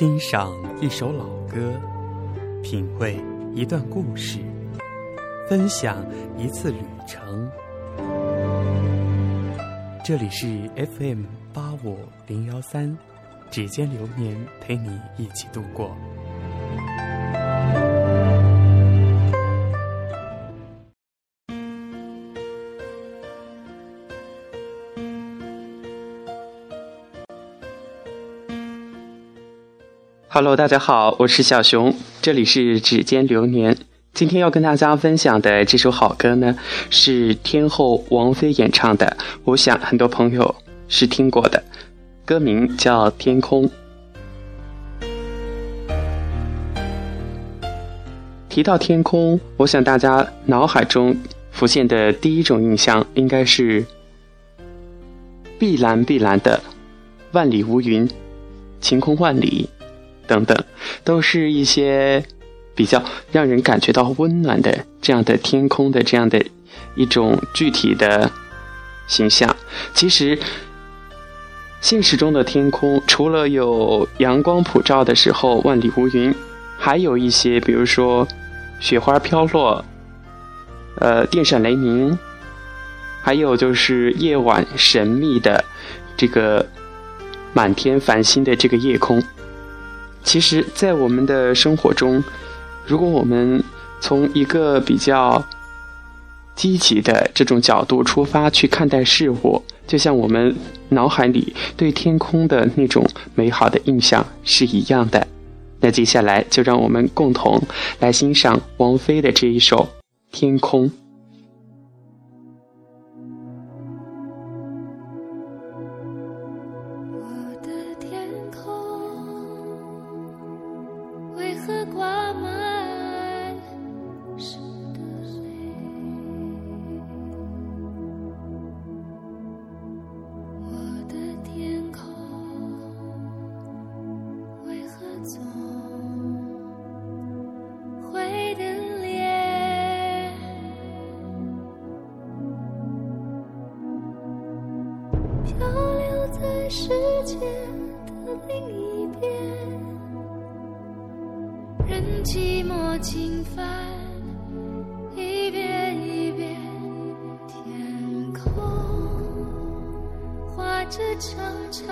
欣赏一首老歌，品味一段故事，分享一次旅程。这里是 FM 八五零幺三，指尖流年陪你一起度过。Hello，大家好，我是小熊，这里是指尖流年。今天要跟大家分享的这首好歌呢，是天后王菲演唱的，我想很多朋友是听过的，歌名叫《天空》。提到天空，我想大家脑海中浮现的第一种印象应该是碧蓝碧蓝的，万里无云，晴空万里。等等，都是一些比较让人感觉到温暖的这样的天空的这样的一种具体的形象。其实，现实中的天空除了有阳光普照的时候万里无云，还有一些，比如说雪花飘落，呃，电闪雷鸣，还有就是夜晚神秘的这个满天繁星的这个夜空。其实，在我们的生活中，如果我们从一个比较积极的这种角度出发去看待事物，就像我们脑海里对天空的那种美好的印象是一样的。那接下来，就让我们共同来欣赏王菲的这一首《天空》。世寂寞侵犯，一遍一遍，天空画着长长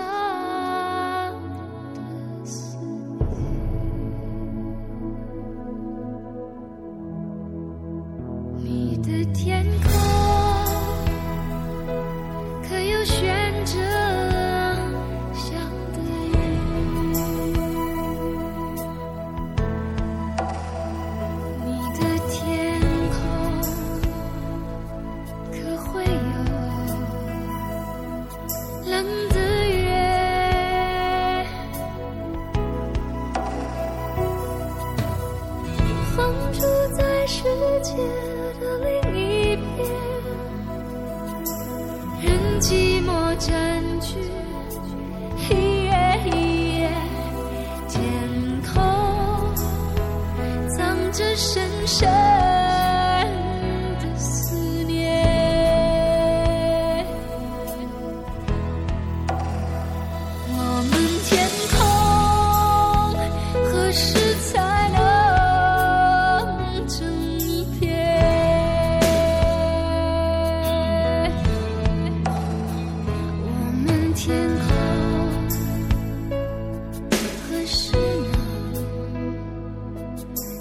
这深深。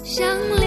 寂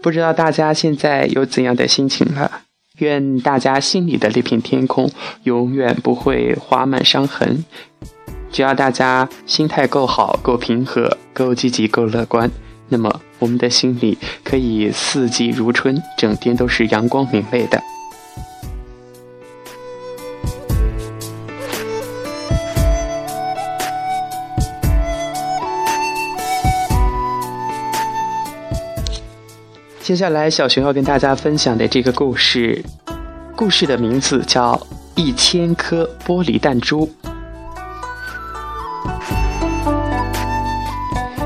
不知道大家现在有怎样的心情了？愿大家心里的那片天空永远不会划满伤痕。只要大家心态够好、够平和、够积极、够乐观，那么我们的心里可以四季如春，整天都是阳光明媚的。接下来，小熊要跟大家分享的这个故事，故事的名字叫《一千颗玻璃弹珠》。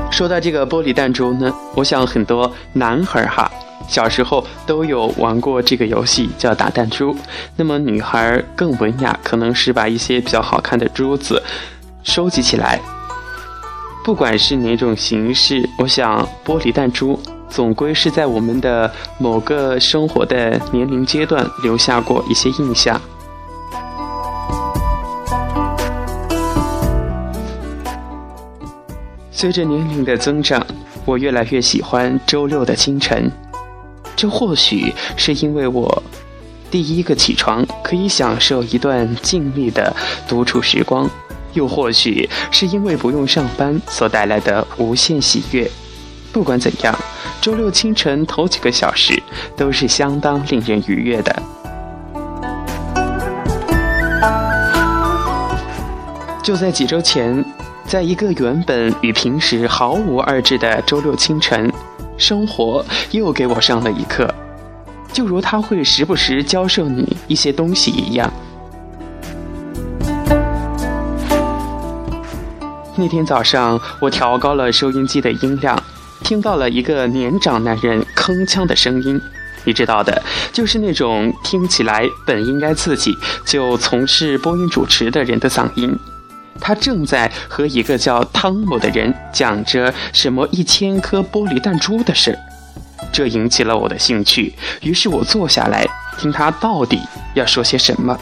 说到这个玻璃弹珠呢，我想很多男孩哈，小时候都有玩过这个游戏，叫打弹珠。那么女孩更文雅，可能是把一些比较好看的珠子收集起来。不管是哪种形式，我想玻璃弹珠。总归是在我们的某个生活的年龄阶段留下过一些印象。随着年龄的增长，我越来越喜欢周六的清晨。这或许是因为我第一个起床，可以享受一段静谧的独处时光；又或许是因为不用上班所带来的无限喜悦。不管怎样。周六清晨头几个小时都是相当令人愉悦的。就在几周前，在一个原本与平时毫无二致的周六清晨，生活又给我上了一课，就如他会时不时教授你一些东西一样。那天早上，我调高了收音机的音量。听到了一个年长男人铿锵的声音，你知道的，就是那种听起来本应该自己就从事播音主持的人的嗓音。他正在和一个叫汤姆的人讲着什么一千颗玻璃弹珠的事，这引起了我的兴趣。于是我坐下来听他到底要说些什么。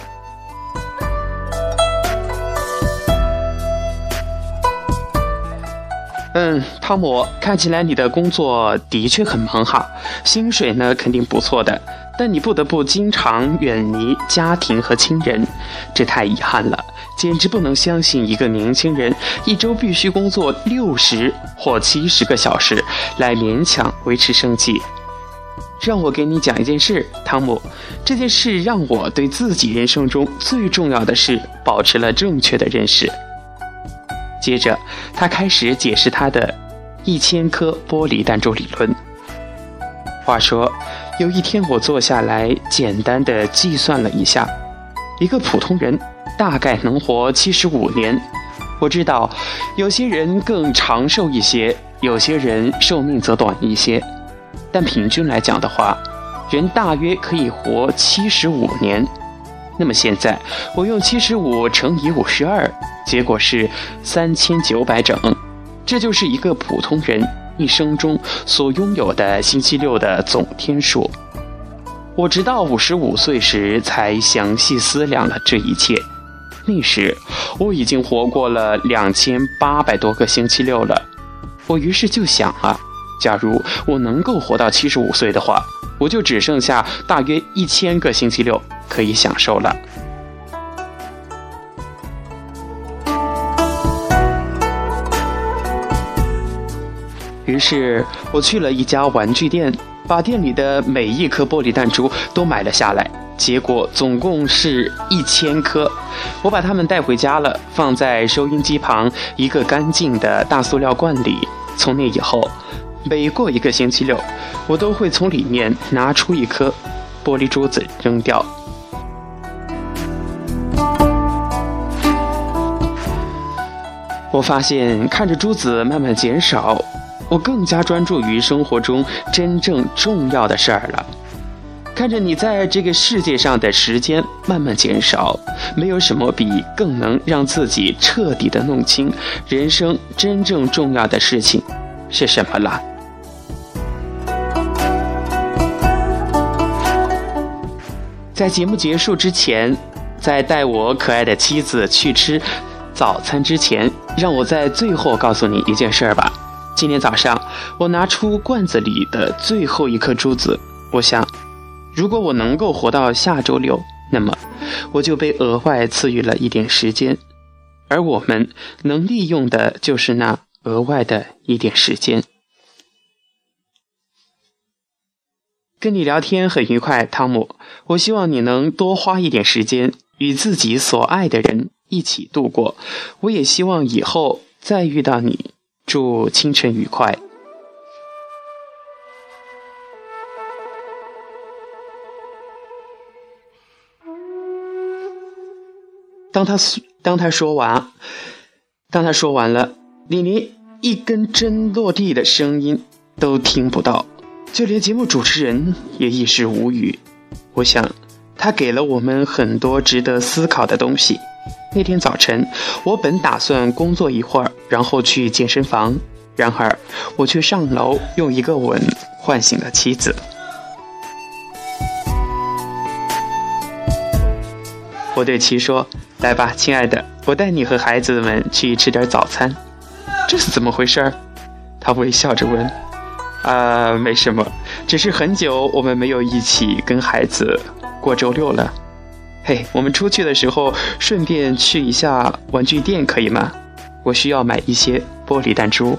嗯，汤姆，看起来你的工作的确很忙哈，薪水呢肯定不错的，但你不得不经常远离家庭和亲人，这太遗憾了，简直不能相信一个年轻人一周必须工作六十或七十个小时来勉强维持生计。让我给你讲一件事，汤姆，这件事让我对自己人生中最重要的事保持了正确的认识。接着，他开始解释他的一千颗玻璃弹珠理论。话说，有一天我坐下来，简单的计算了一下，一个普通人大概能活七十五年。我知道，有些人更长寿一些，有些人寿命则短一些，但平均来讲的话，人大约可以活七十五年。那么现在，我用七十五乘以五十二。结果是三千九百整，这就是一个普通人一生中所拥有的星期六的总天数。我直到五十五岁时才详细思量了这一切，那时我已经活过了两千八百多个星期六了。我于是就想啊，假如我能够活到七十五岁的话，我就只剩下大约一千个星期六可以享受了。于是我去了一家玩具店，把店里的每一颗玻璃弹珠都买了下来。结果总共是一千颗，我把它们带回家了，放在收音机旁一个干净的大塑料罐里。从那以后，每过一个星期六，我都会从里面拿出一颗玻璃珠子扔掉。我发现看着珠子慢慢减少。我更加专注于生活中真正重要的事儿了。看着你在这个世界上的时间慢慢减少，没有什么比更能让自己彻底的弄清人生真正重要的事情是什么了。在节目结束之前，在带我可爱的妻子去吃早餐之前，让我在最后告诉你一件事儿吧。今天早上，我拿出罐子里的最后一颗珠子，我想，如果我能够活到下周六，那么我就被额外赐予了一点时间，而我们能利用的就是那额外的一点时间。跟你聊天很愉快，汤姆。我希望你能多花一点时间与自己所爱的人一起度过。我也希望以后再遇到你。祝清晨愉快。当他当他说完，当他说完了，你连一根针落地的声音都听不到。就连节目主持人也一时无语。我想，他给了我们很多值得思考的东西。那天早晨，我本打算工作一会儿，然后去健身房。然而，我却上楼用一个吻唤醒了妻子。我对其说：“来吧，亲爱的，我带你和孩子们去吃点早餐。”这是怎么回事？他微笑着问。啊，没什么，只是很久我们没有一起跟孩子过周六了。嘿，我们出去的时候顺便去一下玩具店，可以吗？我需要买一些玻璃弹珠。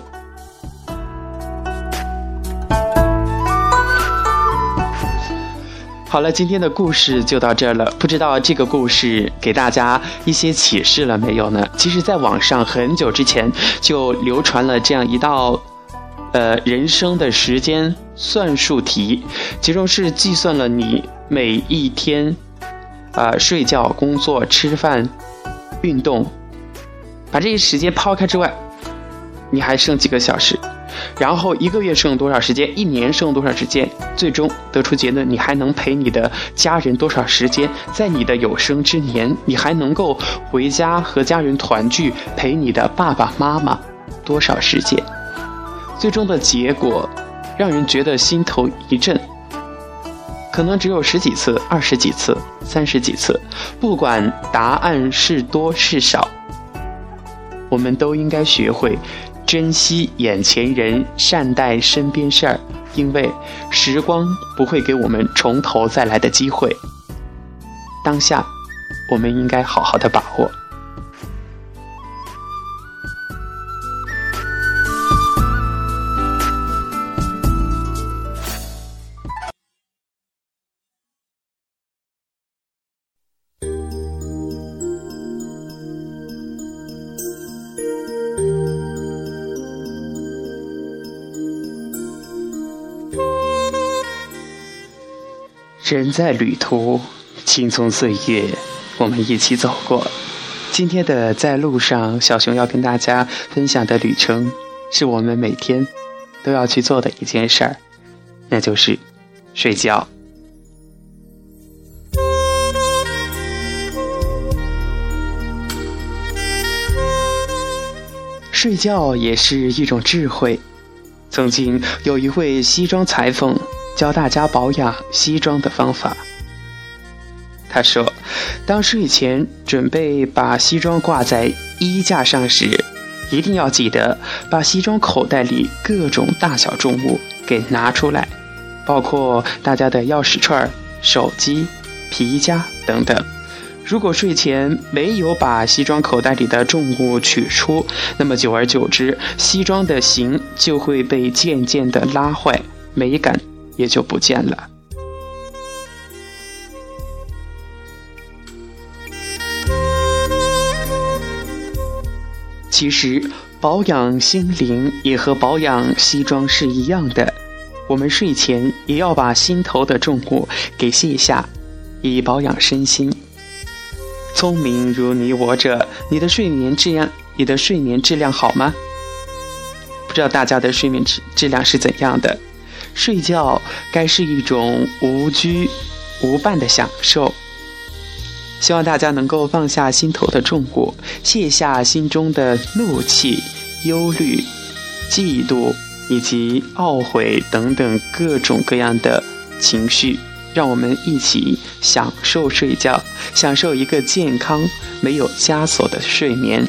好了，今天的故事就到这儿了。不知道这个故事给大家一些启示了没有呢？其实，在网上很久之前就流传了这样一道。呃，人生的时间算术题，其中是计算了你每一天，啊，睡觉、工作、吃饭、运动，把这些时间抛开之外，你还剩几个小时？然后一个月剩多少时间？一年剩多少时间？最终得出结论，你还能陪你的家人多少时间？在你的有生之年，你还能够回家和家人团聚，陪你的爸爸妈妈多少时间？最终的结果，让人觉得心头一震。可能只有十几次、二十几次、三十几次，不管答案是多是少，我们都应该学会珍惜眼前人，善待身边事儿，因为时光不会给我们从头再来的机会。当下，我们应该好好的把握。人在旅途，青葱岁月，我们一起走过。今天的在路上，小熊要跟大家分享的旅程，是我们每天都要去做的一件事儿，那就是睡觉。睡觉也是一种智慧。曾经有一位西装裁缝。教大家保养西装的方法。他说：“当睡前准备把西装挂在衣架上时，一定要记得把西装口袋里各种大小重物给拿出来，包括大家的钥匙串、手机、皮夹等等。如果睡前没有把西装口袋里的重物取出，那么久而久之，西装的形就会被渐渐的拉坏，美感。”也就不见了。其实保养心灵也和保养西装是一样的，我们睡前也要把心头的重物给卸下，以保养身心。聪明如你我者，你的睡眠质量，你的睡眠质量好吗？不知道大家的睡眠质质量是怎样的？睡觉该是一种无拘无伴的享受。希望大家能够放下心头的重物，卸下心中的怒气、忧虑、嫉妒以及懊悔等等各种各样的情绪。让我们一起享受睡觉，享受一个健康、没有枷锁的睡眠。